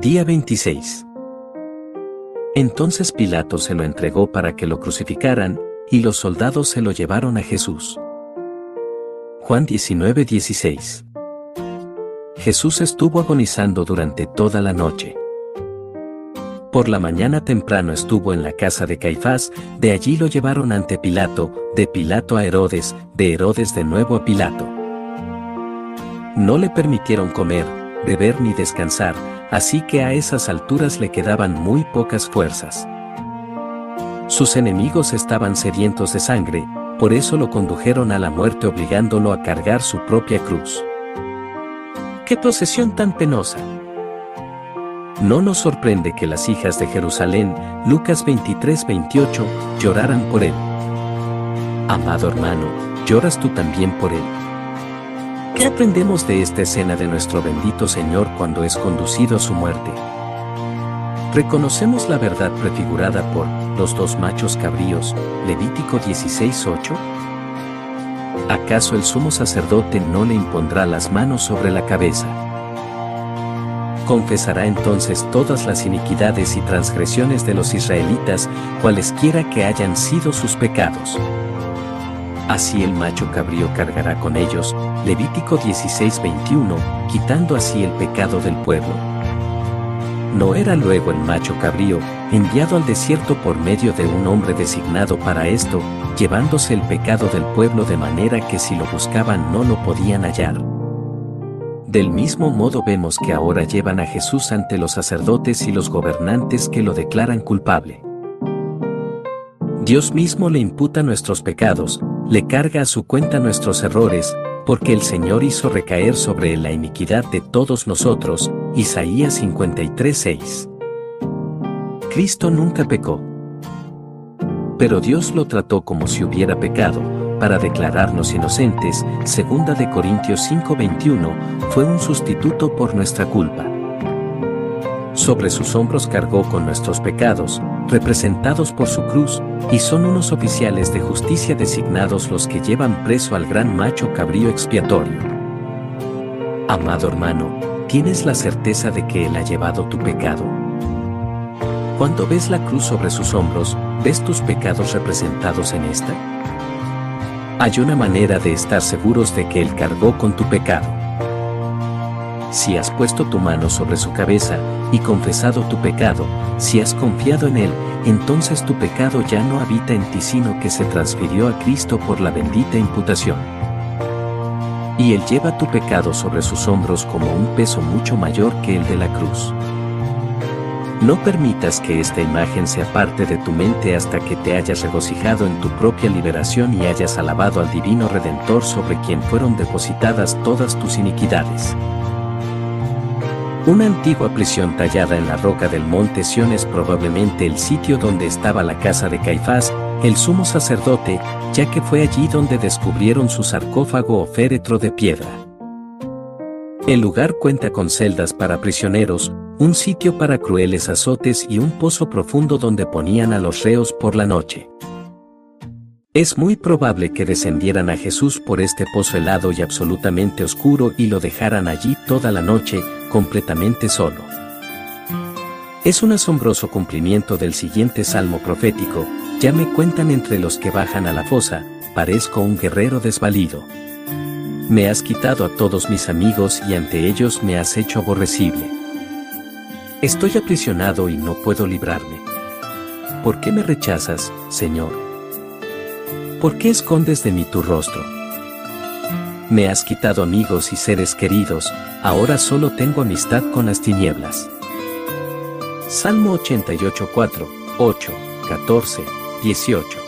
Día 26. Entonces Pilato se lo entregó para que lo crucificaran, y los soldados se lo llevaron a Jesús. Juan 19:16. Jesús estuvo agonizando durante toda la noche. Por la mañana temprano estuvo en la casa de Caifás, de allí lo llevaron ante Pilato, de Pilato a Herodes, de Herodes de nuevo a Pilato. No le permitieron comer, beber ni descansar, así que a esas alturas le quedaban muy pocas fuerzas. Sus enemigos estaban sedientos de sangre, por eso lo condujeron a la muerte obligándolo a cargar su propia cruz. ¡Qué procesión tan penosa! No nos sorprende que las hijas de Jerusalén, Lucas 23-28, lloraran por él. Amado hermano, ¿lloras tú también por él? ¿Qué aprendemos de esta escena de nuestro bendito Señor cuando es conducido a su muerte? Reconocemos la verdad prefigurada por los dos machos cabríos, Levítico 16:8. ¿Acaso el sumo sacerdote no le impondrá las manos sobre la cabeza? Confesará entonces todas las iniquidades y transgresiones de los israelitas, cualesquiera que hayan sido sus pecados. Así el macho cabrío cargará con ellos, Levítico 16:21, quitando así el pecado del pueblo. ¿No era luego el macho cabrío, enviado al desierto por medio de un hombre designado para esto, llevándose el pecado del pueblo de manera que si lo buscaban no lo podían hallar? Del mismo modo vemos que ahora llevan a Jesús ante los sacerdotes y los gobernantes que lo declaran culpable. Dios mismo le imputa nuestros pecados, le carga a su cuenta nuestros errores, porque el Señor hizo recaer sobre él la iniquidad de todos nosotros. Isaías 53:6. Cristo nunca pecó. Pero Dios lo trató como si hubiera pecado, para declararnos inocentes, segunda de Corintios 5:21, fue un sustituto por nuestra culpa. Sobre sus hombros cargó con nuestros pecados, representados por su cruz, y son unos oficiales de justicia designados los que llevan preso al gran macho cabrío expiatorio. Amado hermano, ¿tienes la certeza de que Él ha llevado tu pecado? Cuando ves la cruz sobre sus hombros, ¿ves tus pecados representados en esta? Hay una manera de estar seguros de que Él cargó con tu pecado. Si has puesto tu mano sobre su cabeza y confesado tu pecado, si has confiado en Él, entonces tu pecado ya no habita en ti sino que se transfirió a Cristo por la bendita imputación. Y Él lleva tu pecado sobre sus hombros como un peso mucho mayor que el de la cruz. No permitas que esta imagen sea parte de tu mente hasta que te hayas regocijado en tu propia liberación y hayas alabado al Divino Redentor sobre quien fueron depositadas todas tus iniquidades. Una antigua prisión tallada en la roca del monte Sión es probablemente el sitio donde estaba la casa de Caifás, el sumo sacerdote, ya que fue allí donde descubrieron su sarcófago o féretro de piedra. El lugar cuenta con celdas para prisioneros, un sitio para crueles azotes y un pozo profundo donde ponían a los reos por la noche. Es muy probable que descendieran a Jesús por este pozo helado y absolutamente oscuro y lo dejaran allí toda la noche, completamente solo. Es un asombroso cumplimiento del siguiente salmo profético, ya me cuentan entre los que bajan a la fosa, parezco un guerrero desvalido. Me has quitado a todos mis amigos y ante ellos me has hecho aborrecible. Estoy aprisionado y no puedo librarme. ¿Por qué me rechazas, Señor? ¿Por qué escondes de mí tu rostro? Me has quitado amigos y seres queridos, ahora solo tengo amistad con las tinieblas. Salmo 88, 4, 8, 14, 18.